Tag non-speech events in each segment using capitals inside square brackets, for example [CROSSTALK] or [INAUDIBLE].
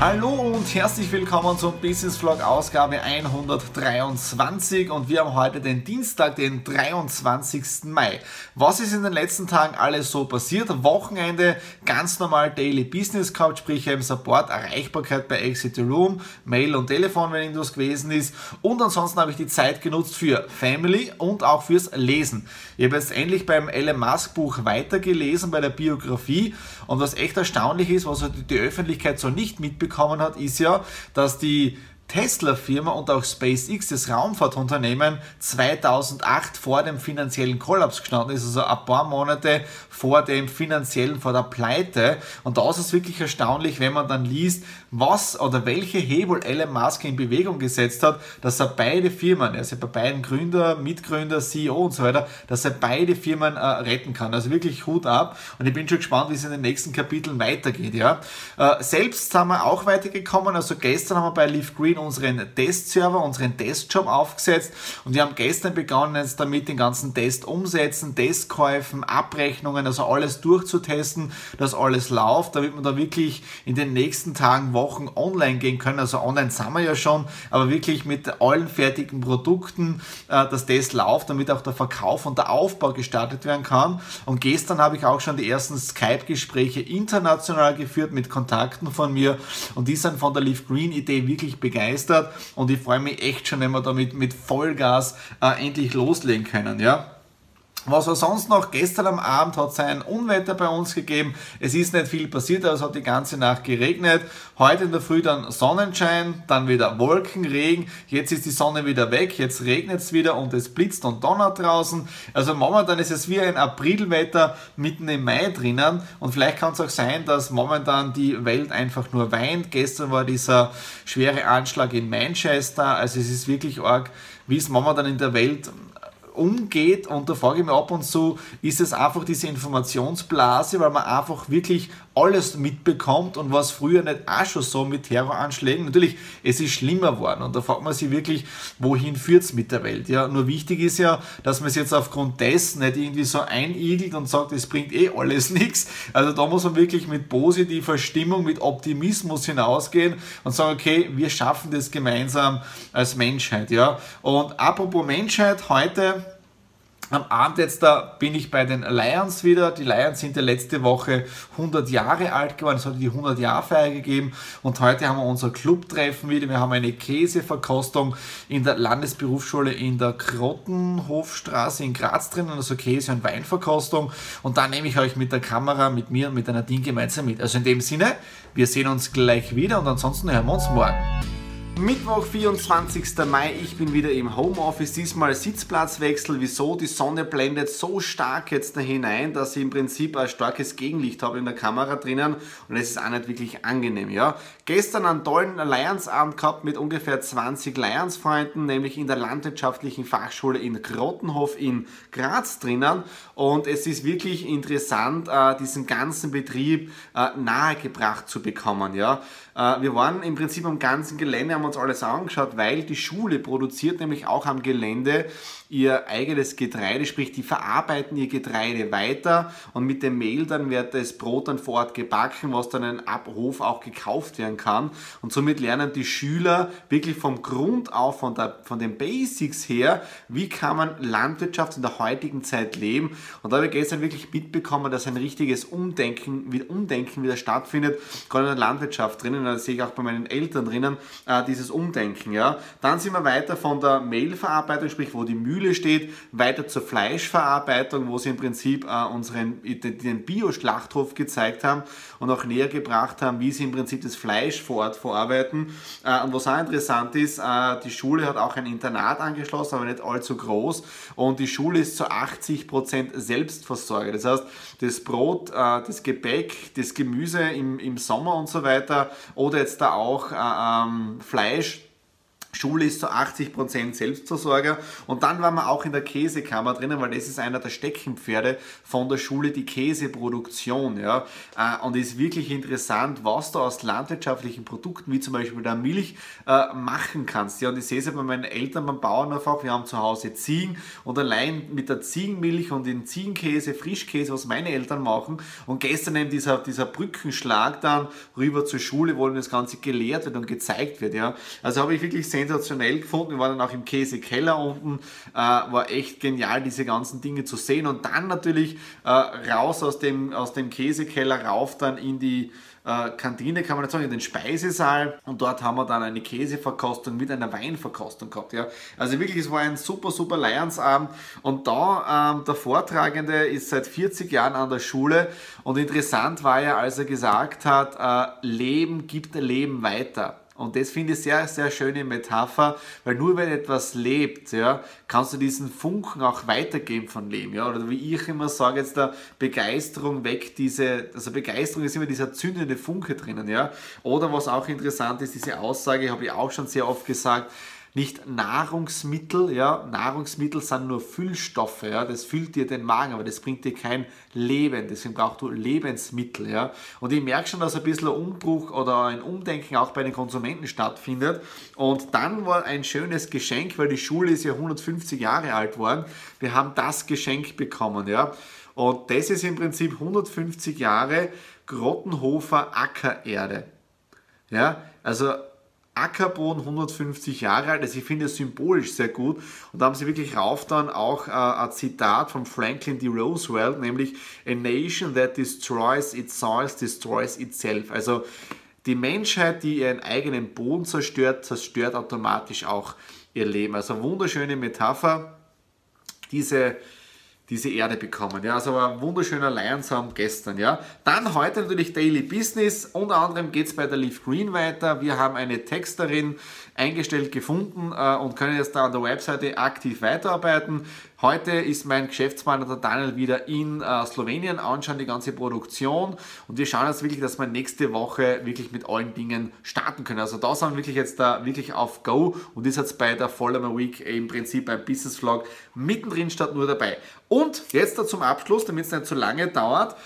Hallo und herzlich willkommen zum Business Vlog Ausgabe 123 und wir haben heute den Dienstag, den 23. Mai. Was ist in den letzten Tagen alles so passiert? Wochenende, ganz normal Daily Business gehabt, sprich im Support, Erreichbarkeit bei Exit the Room, Mail und Telefon, wenn irgendwas gewesen ist und ansonsten habe ich die Zeit genutzt für Family und auch fürs Lesen. Ich habe jetzt endlich beim Elon Musk Buch weitergelesen bei der Biografie und was echt erstaunlich ist, was die Öffentlichkeit so nicht mitbekommt, bekommen hat, ist ja, dass die Tesla-Firma und auch SpaceX, das Raumfahrtunternehmen, 2008 vor dem finanziellen Kollaps gestanden ist, also ein paar Monate vor dem finanziellen, vor der Pleite. Und da ist es wirklich erstaunlich, wenn man dann liest, was oder welche Hebel Elon Musk in Bewegung gesetzt hat, dass er beide Firmen, ja bei beiden Gründer, Mitgründer, CEO und so weiter, dass er beide Firmen äh, retten kann. Also wirklich Hut ab. Und ich bin schon gespannt, wie es in den nächsten Kapiteln weitergeht. Ja. Äh, selbst sind wir auch weitergekommen. Also gestern haben wir bei Leaf Green unseren Testserver, unseren Testjob aufgesetzt und wir haben gestern begonnen jetzt damit den ganzen Test umsetzen, Testkäufen, Abrechnungen, also alles durchzutesten, dass alles läuft, damit wir da wirklich in den nächsten Tagen, Wochen online gehen können. Also online sind wir ja schon, aber wirklich mit allen fertigen Produkten, äh, dass das läuft, damit auch der Verkauf und der Aufbau gestartet werden kann. Und gestern habe ich auch schon die ersten Skype-Gespräche international geführt mit Kontakten von mir und die sind von der Leaf Green Idee wirklich begeistert begeistert und ich freue mich echt schon, wenn wir damit mit Vollgas äh, endlich loslegen können. Ja? Was war sonst noch? Gestern am Abend hat es ein Unwetter bei uns gegeben. Es ist nicht viel passiert, aber es hat die ganze Nacht geregnet. Heute in der Früh dann Sonnenschein, dann wieder Wolkenregen. Jetzt ist die Sonne wieder weg, jetzt regnet es wieder und es blitzt und donnert draußen. Also momentan ist es wie ein Aprilwetter mitten im Mai drinnen. Und vielleicht kann es auch sein, dass momentan die Welt einfach nur weint. Gestern war dieser schwere Anschlag in Manchester. Also es ist wirklich arg, wie es momentan in der Welt umgeht. Und da frage ich mich ab und zu, ist es einfach diese Informationsblase, weil man einfach wirklich alles mitbekommt und was früher nicht auch schon so mit Terroranschlägen. Natürlich, es ist schlimmer geworden und da fragt man sich wirklich, wohin führt es mit der Welt? Ja, nur wichtig ist ja, dass man es jetzt aufgrund dessen nicht irgendwie so einigelt und sagt, es bringt eh alles [LAUGHS] nichts. Also da muss man wirklich mit positiver Stimmung, mit Optimismus hinausgehen und sagen, okay, wir schaffen das gemeinsam als Menschheit. Ja, und apropos Menschheit, heute am Abend jetzt da bin ich bei den Lions wieder. Die Lions sind ja letzte Woche 100 Jahre alt geworden. Es hat die 100 Jahr Feier gegeben und heute haben wir unser Clubtreffen wieder. Wir haben eine Käseverkostung in der Landesberufsschule in der Krottenhofstraße in Graz drinnen, also Käse- und Weinverkostung. Und da nehme ich euch mit der Kamera, mit mir und mit einer Ding gemeinsam mit. Also in dem Sinne, wir sehen uns gleich wieder und ansonsten hören wir uns morgen. Mittwoch, 24. Mai, ich bin wieder im Homeoffice, diesmal Sitzplatzwechsel. Wieso? Die Sonne blendet so stark jetzt da hinein, dass ich im Prinzip ein starkes Gegenlicht habe in der Kamera drinnen und es ist auch nicht wirklich angenehm. Ja? Gestern einen tollen Lions-Abend gehabt mit ungefähr 20 Lions-Freunden, nämlich in der Landwirtschaftlichen Fachschule in Grottenhof in Graz drinnen und es ist wirklich interessant, äh, diesen ganzen Betrieb äh, nahegebracht zu bekommen. Ja? Äh, wir waren im Prinzip am ganzen Gelände, haben uns alles angeschaut, weil die Schule produziert nämlich auch am Gelände ihr eigenes Getreide, sprich die verarbeiten ihr Getreide weiter und mit dem Mehl dann wird das Brot dann vor Ort gebacken, was dann in Abhof auch gekauft werden kann und somit lernen die Schüler wirklich vom Grund auf, von, der, von den Basics her, wie kann man Landwirtschaft in der heutigen Zeit leben und da habe ich gestern wirklich mitbekommen, dass ein richtiges Umdenken, Umdenken wieder stattfindet, gerade in der Landwirtschaft drinnen, das sehe ich auch bei meinen Eltern drinnen, äh, dieses dieses Umdenken. Ja. Dann sind wir weiter von der Mehlverarbeitung, sprich wo die Mühle steht, weiter zur Fleischverarbeitung, wo sie im Prinzip äh, unseren den Bio-Schlachthof gezeigt haben und auch näher gebracht haben, wie sie im Prinzip das Fleisch vor Ort verarbeiten. Äh, und was auch interessant ist, äh, die Schule hat auch ein Internat angeschlossen, aber nicht allzu groß. Und die Schule ist zu 80% Selbstversorger. Das heißt, das Brot, äh, das Gebäck, das Gemüse im, im Sommer und so weiter oder jetzt da auch äh, ähm, Fleisch Schule ist zu 80% Selbstversorger und dann waren wir auch in der Käsekammer drinnen, weil das ist einer der Steckenpferde von der Schule, die Käseproduktion. Ja. Äh, und es ist wirklich interessant, was du aus landwirtschaftlichen Produkten, wie zum Beispiel der Milch, äh, machen kannst. Ja, und ich sehe es ja bei meinen Eltern beim Bauern einfach, wir haben zu Hause Ziegen und allein mit der Ziegenmilch und den Ziegenkäse, Frischkäse, was meine Eltern machen und gestern eben dieser, dieser Brückenschlag dann rüber zur Schule, wo das Ganze gelehrt wird und gezeigt wird. Ja. Also habe ich wirklich sehr sensationell gefunden. Wir waren dann auch im Käsekeller unten. Äh, war echt genial, diese ganzen Dinge zu sehen. Und dann natürlich äh, raus aus dem, aus dem Käsekeller, rauf dann in die äh, Kantine, kann man nicht sagen, in den Speisesaal. Und dort haben wir dann eine Käseverkostung mit einer Weinverkostung gehabt. Ja. Also wirklich, es war ein super, super Lionsabend. Und da, ähm, der Vortragende ist seit 40 Jahren an der Schule. Und interessant war ja, als er gesagt hat, äh, Leben gibt Leben weiter. Und das finde ich sehr, sehr schöne Metapher, weil nur wenn etwas lebt, ja, kannst du diesen Funken auch weitergeben von Leben. Ja? Oder wie ich immer sage, jetzt da Begeisterung weg, diese, also Begeisterung ist immer dieser zündende Funke drinnen. Ja? Oder was auch interessant ist, diese Aussage habe ich auch schon sehr oft gesagt, nicht Nahrungsmittel, ja, Nahrungsmittel sind nur Füllstoffe, ja, das füllt dir den Magen, aber das bringt dir kein Leben, deswegen brauchst du Lebensmittel, ja. Und ich merke schon, dass ein bisschen ein Umbruch oder ein Umdenken auch bei den Konsumenten stattfindet. Und dann war ein schönes Geschenk, weil die Schule ist ja 150 Jahre alt worden. Wir haben das Geschenk bekommen, ja. Und das ist im Prinzip 150 Jahre Grottenhofer Ackererde. Ja, also Ackerboden 150 Jahre alt. Also ich finde es symbolisch sehr gut. Und da haben sie wirklich rauf dann auch äh, ein Zitat von Franklin D. Roosevelt, nämlich A nation that destroys its soils destroys itself. Also die Menschheit, die ihren eigenen Boden zerstört, zerstört automatisch auch ihr Leben. Also wunderschöne Metapher. Diese diese Erde bekommen. Ja, also ein wunderschöner Lionsabend gestern. Ja. Dann heute natürlich Daily Business. Unter anderem geht es bei der Leaf Green weiter. Wir haben eine Texterin eingestellt gefunden äh, und können jetzt da an der Webseite aktiv weiterarbeiten. Heute ist mein Geschäftspartner der Daniel wieder in äh, Slowenien, anschauen die ganze Produktion und wir schauen jetzt wirklich, dass wir nächste Woche wirklich mit allen Dingen starten können. Also da sind wir wirklich jetzt da wirklich auf Go und ist jetzt bei der Vollmer Week im Prinzip beim Business Vlog mittendrin statt nur dabei. Und jetzt da zum Abschluss, damit es nicht zu lange dauert, äh,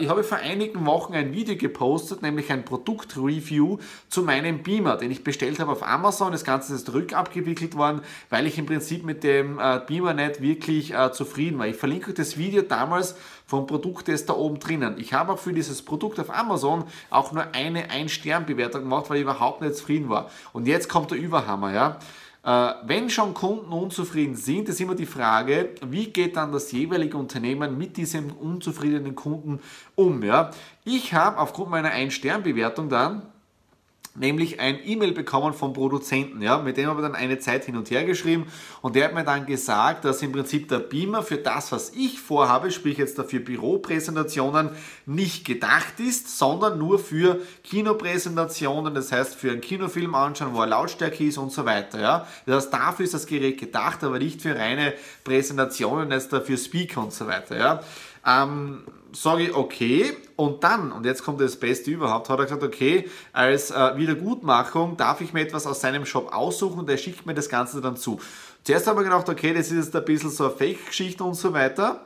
ich habe vor einigen Wochen ein Video gepostet, nämlich ein Produktreview zu meinem Beamer, den ich bestellt habe auf Amazon. Das Ganze ist rückabgewickelt worden, weil ich im Prinzip mit dem äh, Beamer nicht wirklich äh, zufrieden war. Ich verlinke euch das Video damals vom Produkttest da oben drinnen. Ich habe auch für dieses Produkt auf Amazon auch nur eine Ein-Stern-Bewertung gemacht, weil ich überhaupt nicht zufrieden war. Und jetzt kommt der Überhammer, ja. Äh, wenn schon Kunden unzufrieden sind, ist immer die Frage, wie geht dann das jeweilige Unternehmen mit diesem unzufriedenen Kunden um? Ja? Ich habe aufgrund meiner Ein-Stern-Bewertung dann nämlich ein E-Mail bekommen vom Produzenten, ja, mit dem habe ich dann eine Zeit hin und her geschrieben und der hat mir dann gesagt, dass im Prinzip der Beamer für das, was ich vorhabe, sprich jetzt dafür Büropräsentationen, nicht gedacht ist, sondern nur für Kinopräsentationen, das heißt für einen Kinofilm anschauen, wo er Lautstärke ist und so weiter, ja. Das heißt, dafür ist das Gerät gedacht, aber nicht für reine Präsentationen, jetzt dafür Speaker und so weiter, ja. Ähm, sage ich okay und dann, und jetzt kommt das Beste überhaupt, hat er gesagt, okay, als äh, Wiedergutmachung darf ich mir etwas aus seinem Shop aussuchen und er schickt mir das Ganze dann zu. Zuerst haben wir gedacht, okay, das ist jetzt ein bisschen so eine Fake-Geschichte und so weiter.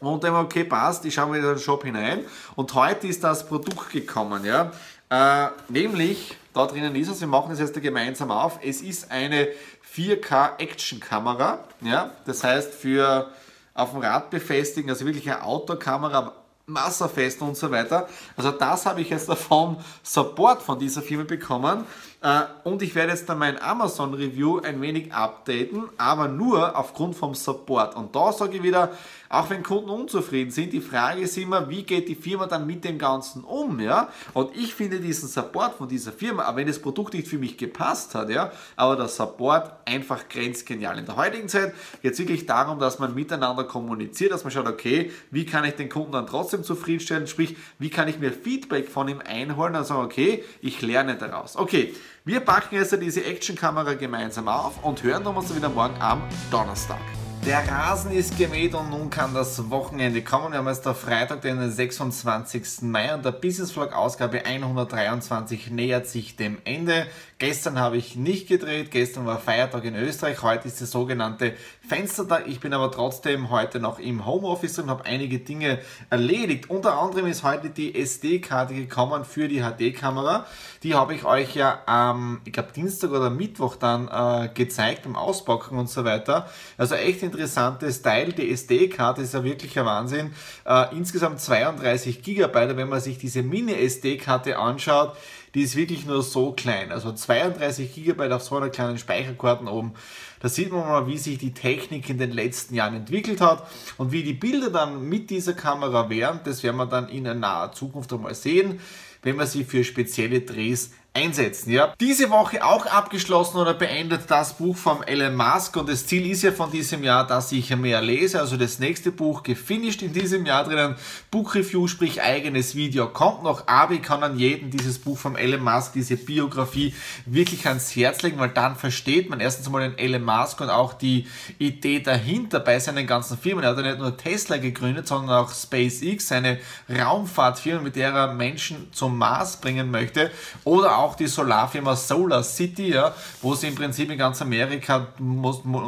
Und dann, okay, passt, ich schaue mal in den Shop hinein und heute ist das Produkt gekommen, ja. Äh, nämlich, da drinnen ist es, wir machen das jetzt gemeinsam auf, es ist eine 4K Action Kamera, ja, das heißt für auf dem Rad befestigen, also wirklich eine Outdoor-Kamera, wasserfest und so weiter. Also das habe ich jetzt [LAUGHS] vom Support von dieser Firma bekommen Äh, und ich werde jetzt dann mein Amazon Review ein wenig updaten, aber nur aufgrund vom Support. Und da sage ich wieder, auch wenn Kunden unzufrieden sind, die Frage ist immer, wie geht die Firma dann mit dem Ganzen um, ja? Und ich finde diesen Support von dieser Firma, aber wenn das Produkt nicht für mich gepasst hat, ja, aber der Support einfach grenzgenial. In der heutigen Zeit geht es wirklich darum, dass man miteinander kommuniziert, dass man schaut, okay, wie kann ich den Kunden dann trotzdem zufriedenstellen, sprich, wie kann ich mir Feedback von ihm einholen und sagen, okay, ich lerne daraus. Okay, wir packen jetzt diese Actionkamera gemeinsam auf und hören uns wieder morgen am Donnerstag. Der Rasen ist gemäht und nun kann das Wochenende kommen. Wir haben jetzt der Freitag, den 26. Mai und der Business Vlog Ausgabe 123 nähert sich dem Ende. Gestern habe ich nicht gedreht, gestern war Feiertag in Österreich, heute ist der sogenannte Fenstertag. Ich bin aber trotzdem heute noch im Homeoffice und habe einige Dinge erledigt. Unter anderem ist heute die SD-Karte gekommen für die HD-Kamera. Die habe ich euch ja am, ich glaube Dienstag oder Mittwoch dann äh, gezeigt beim Auspacken und so weiter. Also echt interessantes Teil. Die SD-Karte ist ja wirklich ein Wahnsinn. Äh, insgesamt 32 Gigabyte. Wenn man sich diese Mini-SD-Karte anschaut, die ist wirklich nur so klein. Also 32 GB auf so einer kleinen Speicherkarten oben. Da sieht man mal, wie sich die Technik in den letzten Jahren entwickelt hat und wie die Bilder dann mit dieser Kamera wären. Das werden wir dann in naher Zukunft einmal sehen, wenn wir sie für spezielle Drehs einsetzen. Ja? Diese Woche auch abgeschlossen oder beendet das Buch vom Elon Musk und das Ziel ist ja von diesem Jahr, dass ich mehr lese. Also das nächste Buch gefinisht in diesem Jahr drinnen. Buchreview, sprich eigenes Video kommt noch, aber ich kann an jeden dieses Buch vom Elon Musk, diese Biografie wirklich ans Herz legen, weil dann versteht man erstens mal den Elon Musk und auch die Idee dahinter bei seinen ganzen Firmen. Er hat ja nicht nur Tesla gegründet, sondern auch SpaceX, seine Raumfahrtfirma, mit der er Menschen zum Mars bringen möchte oder auch die Solarfirma Solar City, ja, wo sie im Prinzip in ganz Amerika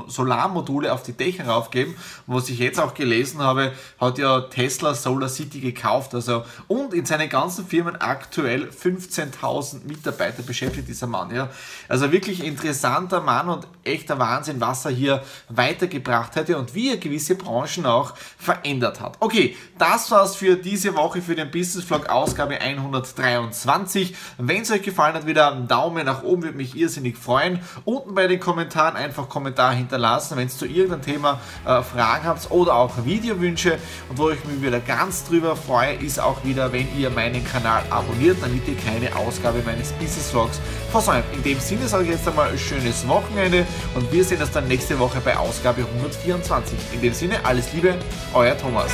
Solarmodule auf die Dächer raufgeben. Und was ich jetzt auch gelesen habe, hat ja Tesla Solar City gekauft. Also, und in seinen ganzen Firmen aktuell 15.000 Mitarbeiter beschäftigt dieser Mann. Ja. Also wirklich interessanter Mann und echter Wahnsinn, was er hier weitergebracht hätte und wie er gewisse Branchen auch verändert hat. Okay, das war's für diese Woche für den Business Vlog Ausgabe 123. Wenn es euch gefallen gefallen hat, wieder einen Daumen nach oben, würde mich irrsinnig freuen. Unten bei den Kommentaren einfach Kommentar hinterlassen, wenn es zu irgendeinem Thema äh, Fragen habt oder auch Videowünsche. Und wo ich mich wieder ganz drüber freue, ist auch wieder, wenn ihr meinen Kanal abonniert, damit ihr keine Ausgabe meines Business Vlogs versäumt. In dem Sinne sage ich jetzt einmal ein schönes Wochenende und wir sehen uns dann nächste Woche bei Ausgabe 124. In dem Sinne, alles Liebe, euer Thomas.